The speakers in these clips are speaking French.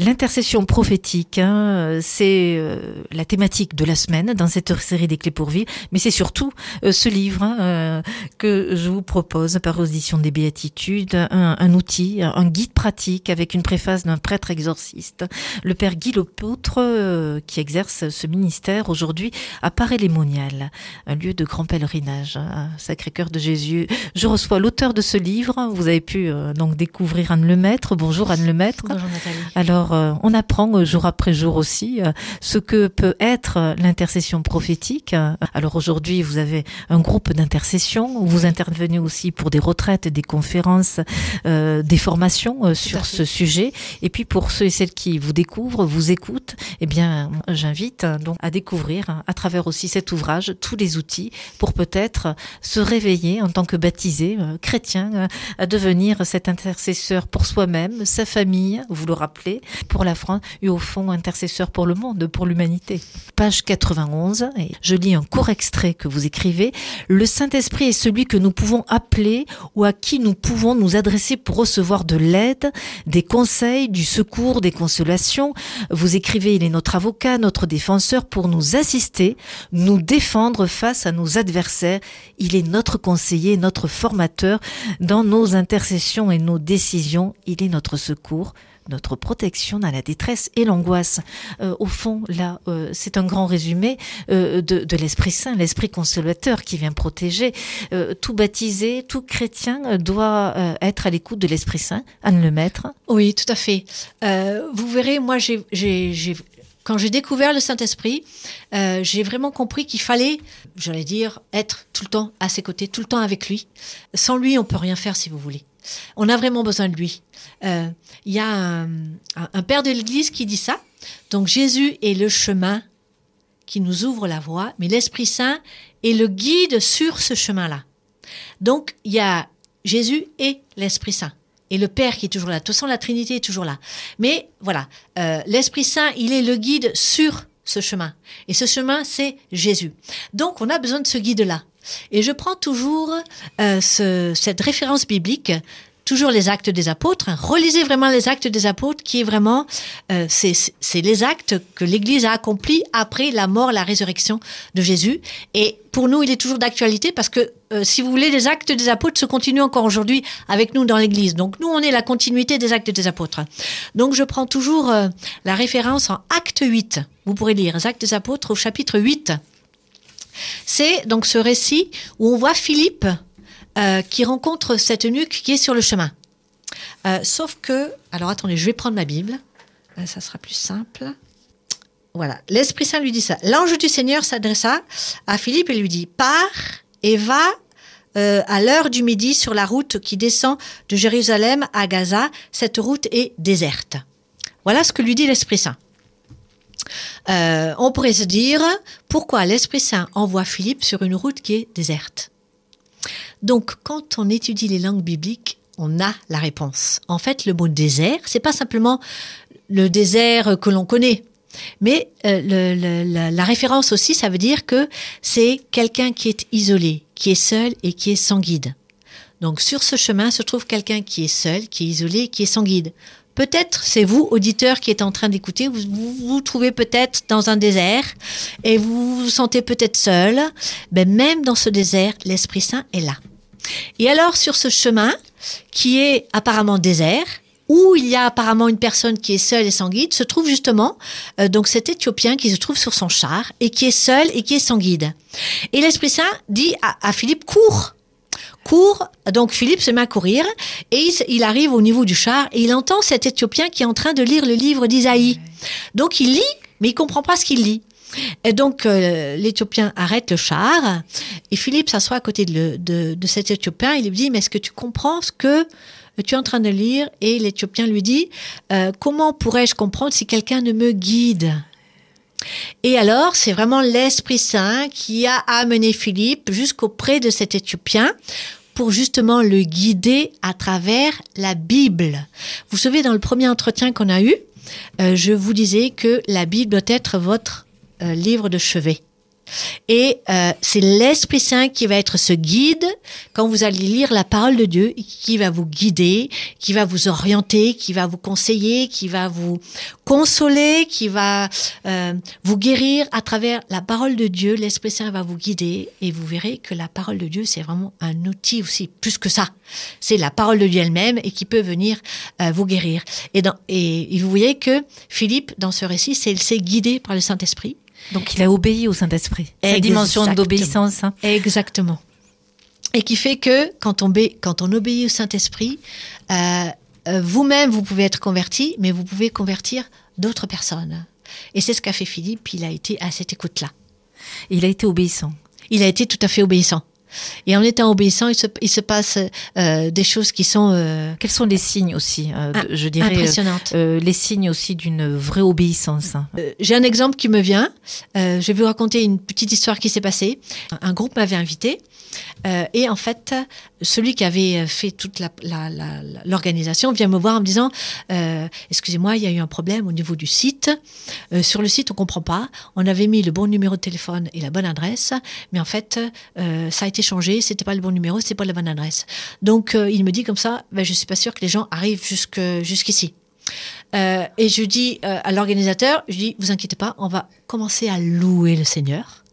L'intercession prophétique, hein, c'est euh, la thématique de la semaine dans cette série des clés pour vivre, mais c'est surtout euh, ce livre hein, euh, que je vous propose par audition des béatitudes, un, un, outil, un guide pratique avec une préface d'un prêtre exorciste, le père Guy Lepoutre, qui exerce ce ministère aujourd'hui à Paray-les-Monial, un lieu de grand pèlerinage, hein, Sacré-Cœur de Jésus. Je reçois l'auteur de ce livre, vous avez pu donc découvrir Anne Lemaître. Bonjour Anne Lemaître. Bonjour Nathalie. Alors euh, on apprend euh, jour après jour aussi euh, ce que peut être l'intercession prophétique. Alors aujourd'hui, vous avez un groupe d'intercession. Vous intervenez aussi pour des retraites, des conférences, des formations sur ce sujet. Et puis pour ceux et celles qui vous découvrent, vous écoutent, eh bien, j'invite donc à découvrir à travers aussi cet ouvrage tous les outils pour peut-être se réveiller en tant que baptisé chrétien à devenir cet intercesseur pour soi-même, sa famille, vous le rappelez, pour la France et au fond intercesseur pour le monde, pour l'humanité. Page 91, et je lis un court extrait que vous écrivez. Le Saint-Esprit est celui que nous pouvons appeler ou à qui nous pouvons nous adresser pour recevoir de l'aide, des conseils, du secours, des consolations. Vous écrivez, il est notre avocat, notre défenseur pour nous assister, nous défendre face à nos adversaires. Il est notre conseiller, notre formateur dans nos intercessions et nos décisions. Il est notre secours notre protection dans la détresse et l'angoisse. Euh, au fond, là, euh, c'est un grand résumé euh, de, l'Esprit Saint, l'Esprit consolateur qui vient protéger. Tout baptisé, tout chrétien doit être à l'écoute de l'Esprit Saint. Anne le Maître. Oui, tout à fait. Vous verrez, moi, quand j'ai découvert le Saint-Esprit, j'ai vraiment compris qu'il fallait, j'allais dire, être tout le temps à ses côtés, tout le temps avec lui. Sans lui, on peut rien faire, si vous voulez. On a vraiment besoin de lui. Il euh, y a un, un père de l'Église qui dit ça. Donc Jésus est le chemin qui nous ouvre la voie, mais l'Esprit Saint est le guide sur ce chemin-là. Donc il y a Jésus et l'Esprit Saint. Et le Père qui est toujours là. De toute façon, la Trinité est toujours là. Mais voilà, euh, l'Esprit Saint, il est le guide sur ce chemin. Et ce chemin, c'est Jésus. Donc, on a besoin de ce guide-là. Et je prends toujours euh, ce, cette référence biblique toujours les actes des apôtres. Relisez vraiment les actes des apôtres, qui est vraiment, euh, c'est les actes que l'Église a accomplis après la mort, la résurrection de Jésus. Et pour nous, il est toujours d'actualité parce que, euh, si vous voulez, les actes des apôtres se continuent encore aujourd'hui avec nous dans l'Église. Donc nous, on est la continuité des actes des apôtres. Donc je prends toujours la référence en acte 8. Vous pourrez lire les actes des apôtres au chapitre 8. C'est donc ce récit où on voit Philippe euh, qui rencontre cette nuque qui est sur le chemin. Euh, sauf que, alors attendez, je vais prendre ma Bible, euh, ça sera plus simple. Voilà, l'Esprit Saint lui dit ça. L'ange du Seigneur s'adressa à Philippe et lui dit, pars et va à l'heure du midi sur la route qui descend de Jérusalem à Gaza. Cette route est déserte. Voilà ce que lui dit l'Esprit Saint. Euh, on pourrait se dire, pourquoi l'Esprit Saint envoie Philippe sur une route qui est déserte? Donc, quand on étudie les langues bibliques, on a la réponse. En fait, le mot désert, c'est pas simplement le désert que l'on connaît. Mais euh, la, la, référence aussi, ça veut dire que c'est quelqu'un qui est isolé, qui est seul et qui est sans guide. Donc sur ce chemin se trouve quelqu'un qui est seul, qui est isolé, qui est sans guide. Peut-être c'est vous, auditeur, qui êtes en train d'écouter, vous, vous trouvez peut-être dans un désert et vous vous sentez peut-être seul. Ben, même dans ce désert, l'Esprit Saint est là. Et alors sur ce chemin, qui est apparemment désert, où il y a apparemment une personne qui est seule et sans guide, se trouve justement euh, donc cet Éthiopien qui se trouve sur son char et qui est seul et qui est sans guide. Et l'Esprit Saint dit à, à Philippe, cours court, donc Philippe se met à courir et il, il, arrive au niveau du char et il entend cet Éthiopien qui est en train de lire le livre d'Isaïe. Donc il lit, mais il comprend pas ce qu'il lit. Et donc euh, l'Éthiopien arrête le char et Philippe s'assoit à côté de, le, de, de, cet Éthiopien. Il lui dit mais est-ce que tu comprends ce que tu es en train de lire? Et l'Éthiopien lui dit euh, comment pourrais-je comprendre si quelqu'un ne me guide? Et alors, c'est vraiment l'Esprit Saint qui a amené Philippe jusqu'auprès de cet Éthiopien pour justement le guider à travers la Bible. Vous savez, dans le premier entretien qu'on a eu, euh, je vous disais que la Bible doit être votre euh, livre de chevet. Et euh, c'est l'Esprit Saint qui va être ce guide quand vous allez lire la parole de Dieu, qui va vous guider, qui va vous orienter, qui va vous conseiller, qui va vous consoler, qui va euh, vous guérir à travers la parole de Dieu. L'Esprit Saint va vous guider et vous verrez que la parole de Dieu, c'est vraiment un outil aussi, plus que ça. C'est la parole de Dieu elle-même et qui peut venir euh, vous guérir. Et, dans, et, vous voyez que Philippe, dans ce récit, c'est guidé par le Saint-Esprit. Donc il a obéi au Saint-Esprit. Cette dimension d'obéissance. hein. Exactement. Et qui fait que quand on, obé- quand on obéit au Saint-Esprit, euh, euh, vous-même, vous pouvez être converti, mais vous pouvez convertir d'autres personnes. Et c'est ce qu'a fait Philippe, il a été à cette écoute-là. Il a été obéissant. Il a été tout à fait obéissant. Et en étant obéissant, il se, il se passe euh, des choses qui sont euh, Quels sont les signes aussi, euh, de- je dirais, impressionnantes. les signes aussi d'une vraie obéissance hein. J'ai un exemple qui me vient. Je vais vous raconter une petite histoire qui s'est passée. Un groupe m'avait invité. Euh, et en fait, celui qui avait fait toute l'organisation vient me voir en me disant euh, Excusez-moi, il y a eu un problème au niveau du site. Euh, sur le site, on comprend pas. On avait mis le bon numéro de téléphone et la bonne adresse, mais en fait, ça a été changé. C'était pas le bon numéro, c'était pas la bonne adresse. Donc, il me dit comme ça ben, Je suis pas sûr que les gens arrivent jusqu'ici. Et je dis à l'organisateur, je dis, vous inquiétez pas, on va commencer à louer le Seigneur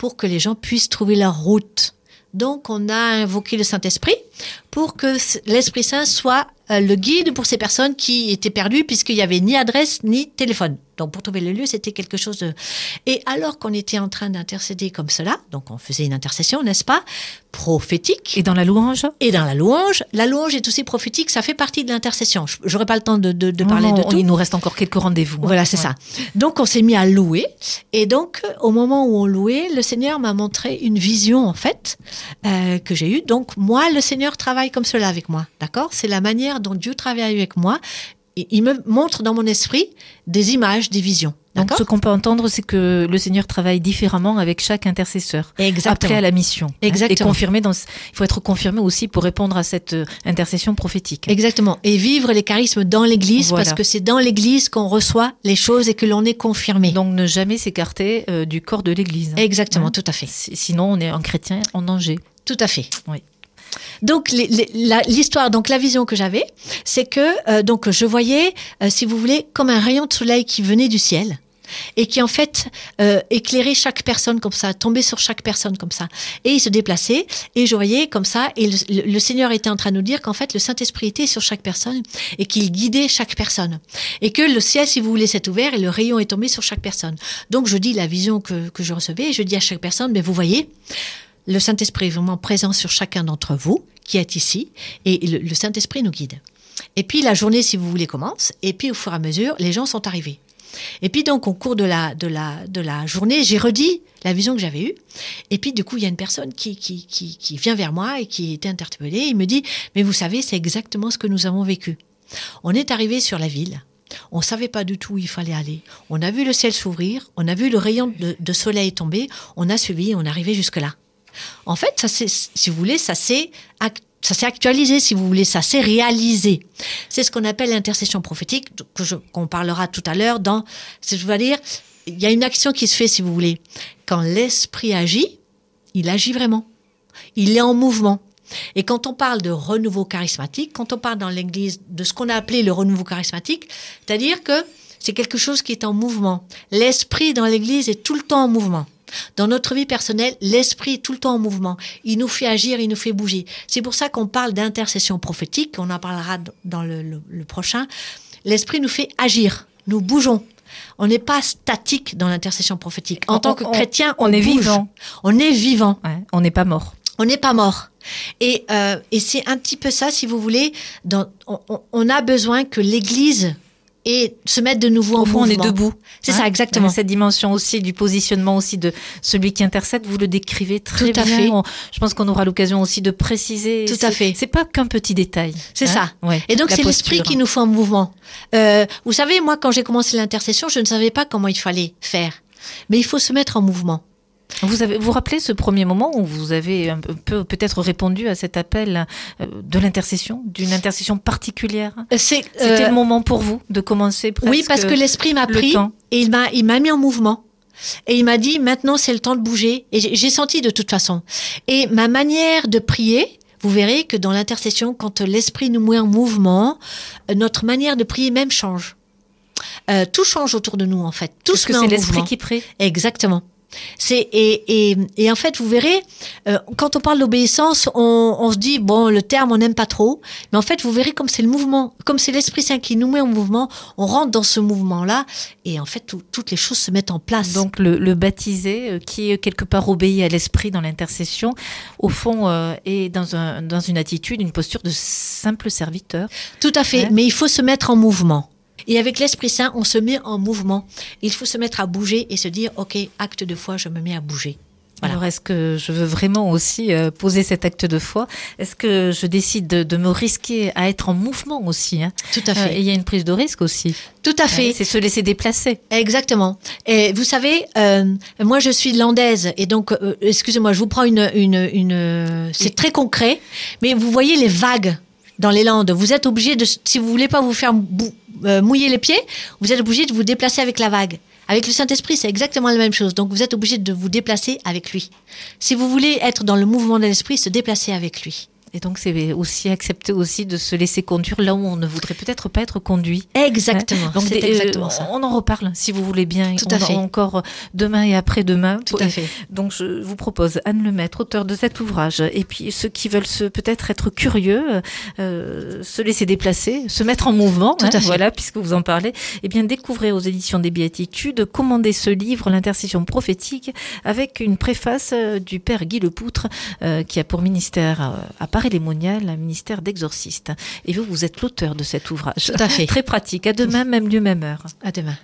pour que les gens puissent trouver leur route. Donc, on a invoqué le Saint-Esprit pour que l'Esprit Saint soit euh, le guide pour ces personnes qui étaient perdues puisqu'il n'y avait ni adresse ni téléphone. Donc, pour trouver le lieu, c'était quelque chose de... Et alors qu'on était en train d'intercéder comme cela, donc on faisait une intercession, n'est-ce pas, prophétique, Et dans la louange et dans la louange, la louange est aussi prophétique, ça fait partie de l'intercession. Je- J'aurais pas le temps de, de- parler non, de tout. Il nous reste encore quelques rendez-vous. hein. Voilà, c'est Ouais. ça. Donc, on s'est mis à louer. Et donc, au moment où on louait, le Seigneur m'a montré une vision, en fait, euh, que j'ai eue. Donc, moi, le Seigneur travaille comme cela avec moi. D'accord? C'est la manière dont Dieu travaille avec moi. Il me montre dans mon esprit des images, des visions. Donc ce qu'on peut entendre, c'est que le Seigneur travaille différemment avec chaque intercesseur. Exactement. Appelé à la mission. hein. Et confirmé dans. Il faut être confirmé aussi pour répondre à cette euh, intercession prophétique. Exactement. Et vivre les charismes dans l'Église, Voilà. parce que c'est dans l'Église qu'on reçoit les choses et que l'on est confirmé. Donc ne jamais s'écarter euh, du corps de l'Église. Exactement, Hein. tout à fait. Si- Sinon, on est un chrétien en danger. Tout à fait. Oui. Donc l'histoire, donc la vision que j'avais, c'est que euh, donc je voyais, euh, si vous voulez, comme un rayon de soleil qui venait du ciel et qui en fait euh, éclairait chaque personne comme ça, tombait sur chaque personne comme ça, et il se déplaçait et je voyais comme ça et le, Seigneur était en train de nous dire qu'en fait le Saint Esprit était sur chaque personne et qu'il guidait chaque personne et que le ciel, si vous voulez, s'est ouvert et le rayon est tombé sur chaque personne. Donc je dis la vision que je recevais et je dis à chaque personne, mais vous voyez, le Saint-Esprit est vraiment présent sur chacun d'entre vous qui êtes ici et le, Saint-Esprit nous guide. Et puis la journée, si vous voulez, commence et puis au fur et à mesure, les gens sont arrivés. Et puis donc au cours de la, journée, j'ai redit la vision que j'avais eue. Et puis du coup, il y a une personne qui, vient vers moi et qui était interpellée. Il me dit, mais vous savez, c'est exactement ce que nous avons vécu. On est arrivé sur la ville. On savait pas du tout où il fallait aller. On a vu le ciel s'ouvrir, on a vu le rayon de, de soleil tomber, on a suivi, on est arrivé jusque-là. En fait, ça si vous voulez, ça s'est actualisé, si vous voulez, ça s'est réalisé. C'est ce qu'on appelle l'intercession prophétique, que qu'on parlera tout à l'heure. Dans, je veux dire, il y a une action qui se fait, si vous voulez, quand l'esprit agit, il agit vraiment. Il est en mouvement. Et quand on parle de renouveau charismatique, quand on parle dans l'Église de ce qu'on a appelé le renouveau charismatique, c'est-à-dire que c'est quelque chose qui est en mouvement. L'esprit dans l'Église est tout le temps en mouvement. Dans notre vie personnelle, l'esprit est tout le temps en mouvement. Il nous fait agir, il nous fait bouger. C'est pour ça qu'on parle d'intercession prophétique, on en parlera dans le, le- le prochain. L'esprit nous fait agir, nous bougeons. On n'est pas statique dans l'intercession prophétique. En On- tant que on- chrétien, on est bouge. vivant. On est vivant. Ouais, on n'est pas mort. On n'est pas mort. Et, euh, et c'est un petit peu ça, si vous voulez. Dans, on a besoin que l'Église et se mette de nouveau en Au fond, on est mouvement. debout. C'est Hein ça, exactement. Cette dimension aussi du positionnement aussi de celui qui intercède, vous le décrivez très Tout à bien. fait. On- je pense qu'on aura l'occasion aussi de préciser. Tout à fait. C'est pas qu'un petit détail. C'est hein. ça. Ouais. Et donc c'est l'esprit qui nous fait en mouvement. Euh, vous savez, moi, quand j'ai commencé l'intercession, je ne savais pas comment il fallait faire. Mais il faut se mettre en mouvement. Vous avez, vous rappelez ce premier moment où vous avez un peu peut-être répondu à cet appel euh, de l'intercession, d'une intercession particulière? Euh, C'était euh, le moment pour vous de commencer presque oui, parce que l'esprit m'a pris et il m'a, il m'a mis en mouvement. Et il m'a dit, maintenant c'est le temps de bouger. Et j'ai senti de toute façon. Et ma manière de prier, vous verrez que dans l'intercession, quand l'esprit nous met en mouvement, euh, notre manière de prier même change. Euh, tout change autour de nous en fait. Tout Parce se que c'est l'esprit qui prie. Exactement. C'est et, et, et en fait vous verrez euh, quand on parle d'obéissance on, on se dit bon le terme on n'aime pas trop mais en fait vous verrez comme c'est le mouvement comme c'est l'esprit saint qui nous met en mouvement on rentre dans ce mouvement là et en fait tout- toutes les choses se mettent en place Donc le, le baptisé, euh, qui est quelque part obéit à l'esprit dans l'intercession, au fond euh, est dans, un, dans une attitude, une posture de simple serviteur. Tout à fait, Ouais. mais il faut se mettre en mouvement. Et avec l'Esprit Saint, on se met en mouvement. Il faut se mettre à bouger et se dire, OK, acte de foi, je me mets à bouger. Voilà. Alors est-ce que je veux vraiment aussi euh, poser cet acte de foi? Est-ce que je décide de, de me risquer à être en mouvement aussi hein? Tout à Euh, fait. et Il y a une prise de risque aussi. Tout à fait. C'est se laisser déplacer. Exactement. Et vous savez, euh, moi je suis landaise et donc, euh, excusez-moi, je vous prends une, une, une c'est très concret, mais vous voyez les vagues dans les Landes. Vous êtes obligé de, si vous voulez pas vous faire euh, mouiller les pieds, vous êtes obligé de vous déplacer avec la vague. Avec le Saint-Esprit, c'est exactement la même chose. Donc vous êtes obligé de vous déplacer avec lui. Si vous voulez être dans le mouvement de l'esprit, se déplacer avec lui. Et donc c'est aussi accepter aussi de se laisser conduire là où on ne voudrait peut-être pas être conduit. Exactement. Donc c'est des- euh, exactement ça. on en reparle si vous voulez bien. Tout on à fait. encore demain et après-demain. Tout à fait. Donc je vous propose Anne Lemaître, auteur de cet ouvrage, et puis ceux qui veulent peut-être être curieux, euh, se laisser déplacer, se mettre en mouvement, Tout à hein, fait. voilà, puisque vous en parlez, eh bien découvrez aux éditions des Béatitudes, commandez ce livre, l'intercession prophétique, avec une préface euh, du père Guy Lepoutre, euh, qui a pour ministère euh, à Paris-les-Monial un ministère d'exorciste. Et vous, vous êtes l'auteur de cet ouvrage. Tout à fait. Très pratique. À demain, même lieu, même heure. À demain.